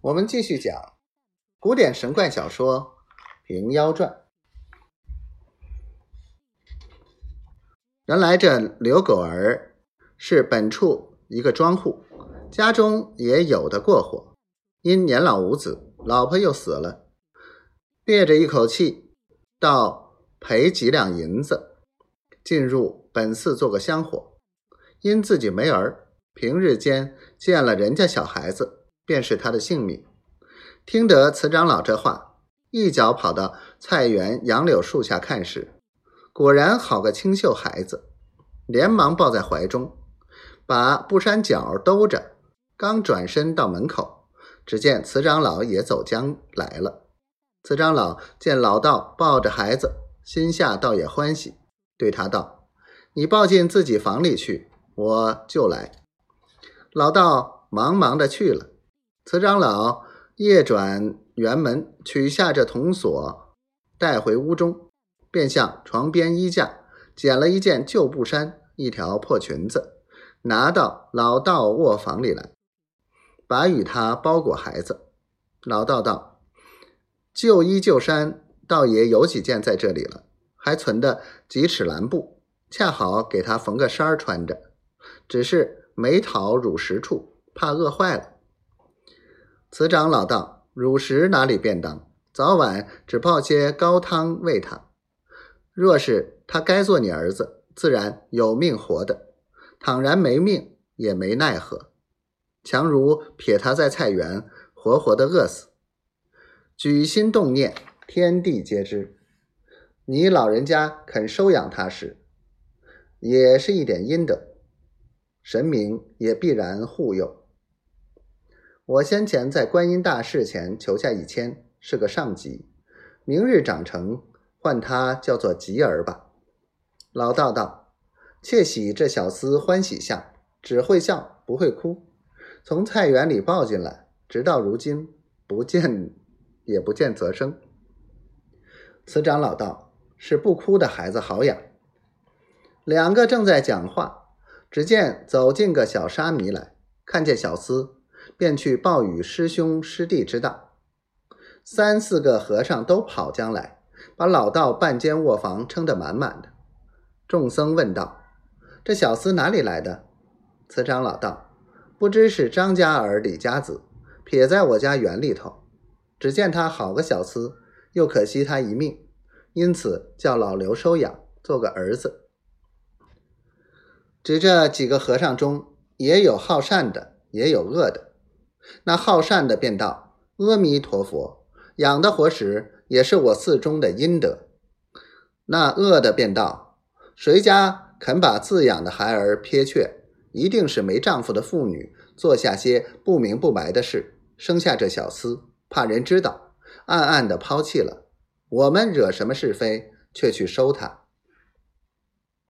我们继续讲古典神怪小说《平妖传》。原来这刘狗儿是本处一个庄户，家中也有的过活，因年老无子，老婆又死了，憋着一口气，到赔几两银子，进入本寺做个香火。因自己没儿，平日间见了人家小孩子，便是他的性命。听得慈长老这话，一脚跑到菜园杨柳树下看时，果然好个清秀孩子，连忙抱在怀中，把布衫角兜着，刚转身到门口，只见慈长老也走将来了。慈长老见老道抱着孩子，心下倒也欢喜，对他道：“你抱进自己房里去。”我就来，老道忙忙的去了。慈长老夜转园门，取下这铜锁，带回屋中，便向床边衣架捡了一件旧布衫，一条破裙子，拿到老道卧房里来，把与他包裹孩子。老道道：“旧衣旧衫，倒也有几件在这里了，还存的几尺蓝布，恰好给他缝个衫儿穿着。”只是没讨乳食处，怕饿坏了。此长老道：“乳食哪里便当？早晚只泡些高汤喂他。若是他该做你儿子，自然有命活的；倘然没命，也没奈何。强如撇他在菜园，活活的饿死。举心动念，天地皆知。你老人家肯收养他时，也是一点阴德。”神明也必然护佑。我先前在观音大士前求下一签，是个上级，明日长成，唤他叫做吉儿吧。老道道，窃喜这小厮欢喜相，只会笑不会哭。从菜园里抱进来，直到如今不见也不见则生。此长老道是不哭的孩子好养。两个正在讲话。只见走进个小沙弥来，看见小厮，便去报与师兄师弟之道。三四个和尚都跑将来，把老道半间卧房撑得满满的。众僧问道：“这小厮哪里来的？”慈长老道：“不知是张家儿李家子，撇在我家园里头。只见他好个小厮，又可惜他一命，因此叫老刘收养，做个儿子。”指这几个和尚中，也有好善的，也有恶的。那好善的便道：“阿弥陀佛，养的活时也是我寺中的阴德。”那恶的便道：“谁家肯把自养的孩儿撇却，一定是没丈夫的妇女，做下些不明不白的事，生下这小厮，怕人知道，暗暗的抛弃了。我们惹什么是非，却去收他。”